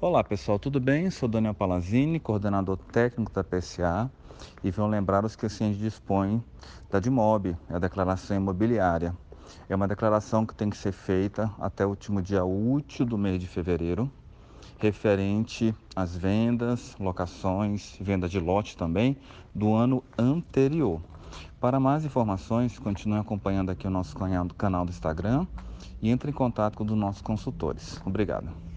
Olá pessoal, tudo bem? Sou Daniel Palazzini, coordenador técnico da PSA e venho lembrar os que assim a gente dispõe da DIMOB, a declaração imobiliária. É uma declaração que tem que ser feita até o último dia útil do mês de fevereiro, referente às vendas, locações, venda de lote também, do ano anterior. Para mais informações, continue acompanhando aqui o nosso canal do Instagram e entre em contato com os nossos consultores. Obrigado.